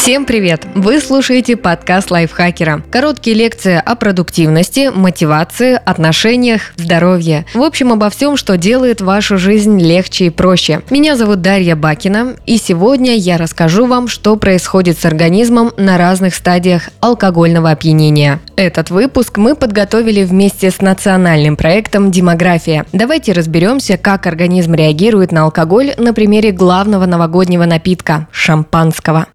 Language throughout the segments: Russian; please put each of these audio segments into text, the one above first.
Всем привет! Вы слушаете подкаст лайфхакера. Короткие лекции о продуктивности, мотивации, отношениях, здоровье. В общем, обо всем, что делает вашу жизнь легче и проще. Меня зовут Дарья Бакина, и сегодня я расскажу вам, что происходит с организмом на разных стадиях алкогольного опьянения. Этот выпуск мы подготовили вместе с национальным проектом «Демография». Давайте разберемся, как организм реагирует на алкоголь на примере главного новогоднего напитка – шампанского.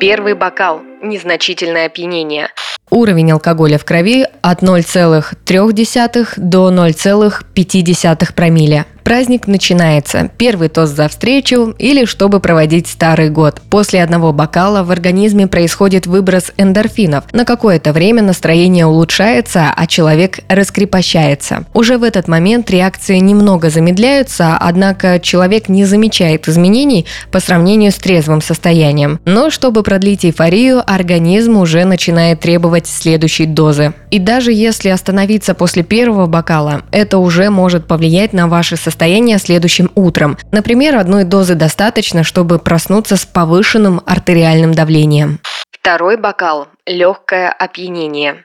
Первый бокал. Незначительное опьянение. Уровень алкоголя в крови от 0,3 до 0,5 промилле. Праздник начинается. Первый тост за встречу или чтобы проводить старый год. После одного бокала в организме происходит выброс эндорфинов. На какое-то время настроение улучшается, а человек раскрепощается. Уже в этот момент реакции немного замедляются, однако человек не замечает изменений по сравнению с трезвым состоянием. Но чтобы продлить эйфорию, организм уже начинает требовать следующей дозы. И даже если остановиться после первого бокала, это уже может повлиять на ваше состояние состояние следующим утром. Например, одной дозы достаточно, чтобы проснуться с повышенным артериальным давлением. Второй бокал – легкое опьянение.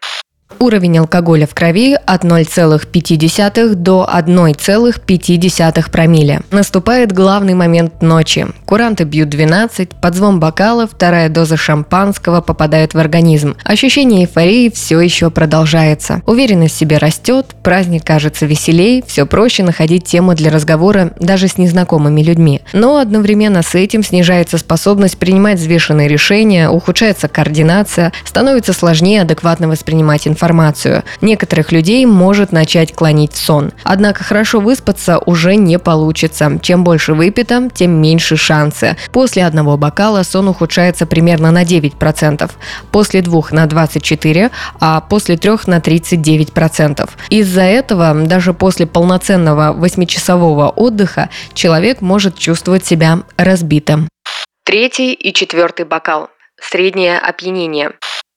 Уровень алкоголя в крови от 0,5 до 1,5 промилле. Наступает главный момент ночи. Куранты бьют 12, под звон бокала вторая доза шампанского попадает в организм. Ощущение эйфории все еще продолжается. Уверенность в себе растет, праздник кажется веселей, все проще находить темы для разговора даже с незнакомыми людьми. Но одновременно с этим снижается способность принимать взвешенные решения, ухудшается координация, становится сложнее адекватно воспринимать информацию информацию. Некоторых людей может начать клонить в сон. Однако хорошо выспаться уже не получится. Чем больше выпито, тем меньше шансы. После одного бокала сон ухудшается примерно на 9%, после двух на 24%, а после трех на 39%. Из-за этого даже после полноценного 8-часового отдыха человек может чувствовать себя разбитым. Третий и четвертый бокал. Среднее опьянение.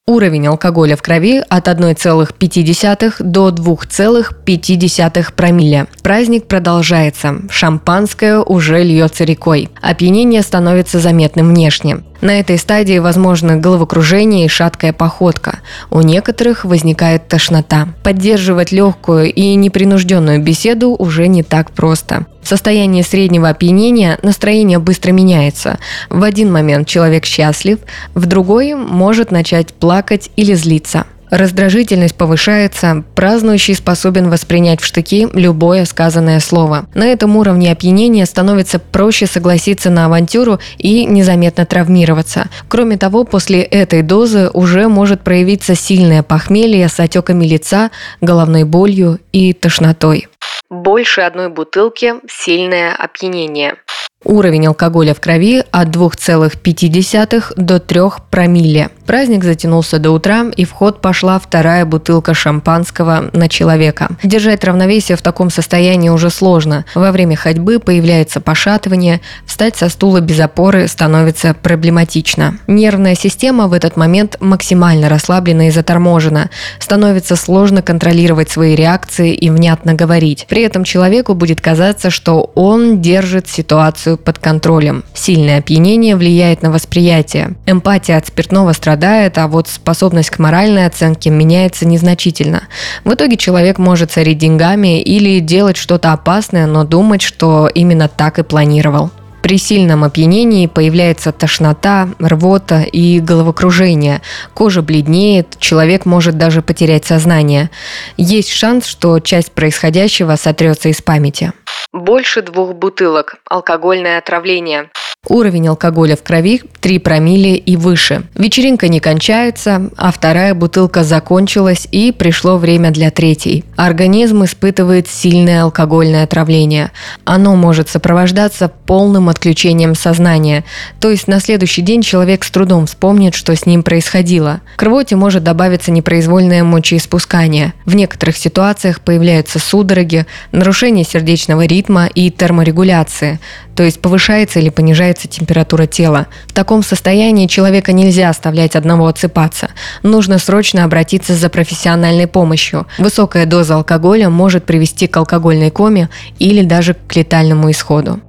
Уровень алкоголя в крови от 1,5 до 2,5 промилле. Праздник продолжается. Шампанское уже льется рекой. Опьянение становится заметным внешне. На этой стадии возможно головокружение и шаткая походка. У некоторых возникает тошнота. Поддерживать легкую и непринужденную беседу уже не так просто. В состоянии среднего опьянения настроение быстро меняется. В один момент человек счастлив, в другой может начать плакать или злиться. Раздражительность повышается, празднующий способен воспринять в штыки любое сказанное слово. На этом уровне опьянения становится проще согласиться на авантюру и незаметно травмироваться. Кроме того, после этой дозы уже может проявиться сильное похмелье с отеками лица, головной болью и тошнотой. Больше одной бутылки – сильное опьянение. Уровень алкоголя в крови от 2,5 до 3 промилле. Праздник затянулся до утра, и в ход пошла вторая бутылка шампанского на человека. Держать равновесие в таком состоянии уже сложно. Во время ходьбы появляется пошатывание, встать со стула без опоры становится проблематично. Нервная система в этот момент максимально расслаблена и заторможена. Становится сложно контролировать свои реакции и внятно говорить. При этом человеку будет казаться, что он держит ситуацию ситуацию под контролем. Сильное опьянение влияет на восприятие. Эмпатия от спиртного страдает, а вот способность к моральной оценке меняется незначительно. В итоге человек может царить деньгами или делать что-то опасное, но думать, что именно так и планировал. При сильном опьянении появляется тошнота, рвота и головокружение. Кожа бледнеет, человек может даже потерять сознание. Есть шанс, что часть происходящего сотрется из памяти. Больше двух бутылок. Алкогольное отравление. Уровень алкоголя в крови 3 промилле и выше. Вечеринка не кончается, а вторая бутылка закончилась и пришло время для третьей. Организм испытывает сильное алкогольное отравление. Оно может сопровождаться полным отключением сознания. То есть на следующий день человек с трудом вспомнит, что с ним происходило. К рвоте может добавиться непроизвольное мочеиспускание. В некоторых ситуациях появляются судороги, нарушение сердечного ритма и терморегуляции, то есть повышается или понижается температура тела. В таком состоянии человека нельзя оставлять одного отсыпаться. Нужно срочно обратиться за профессиональной помощью. Высокая доза алкоголя может привести к алкогольной коме или даже к летальному исходу.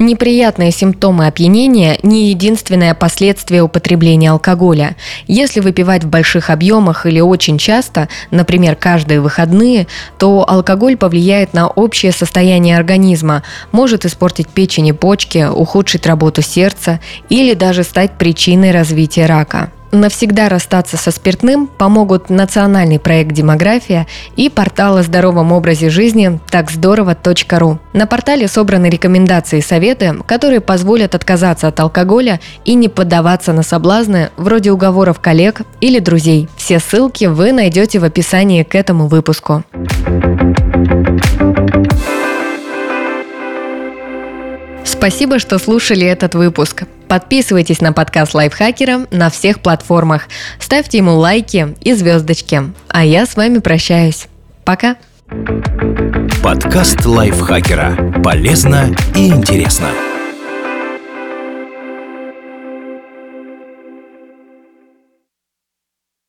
Неприятные симптомы опьянения – не единственное последствие употребления алкоголя. Если выпивать в больших объемах или очень часто, например, каждые выходные, то алкоголь повлияет на общее состояние организма, может испортить печень и почки, ухудшить работу сердца или даже стать причиной развития рака. Навсегда расстаться со спиртным помогут национальный проект «Демография» и портал о здоровом образе жизни такздорово.ру. На портале собраны рекомендации и советы, которые позволят отказаться от алкоголя и не поддаваться на соблазны вроде уговоров коллег или друзей. Все ссылки вы найдете в описании к этому выпуску. Спасибо, что слушали этот выпуск. Подписывайтесь на подкаст Лайфхакера на всех платформах. Ставьте ему лайки и звездочки. А я с вами прощаюсь. Пока. Подкаст Лайфхакера. Полезно и интересно.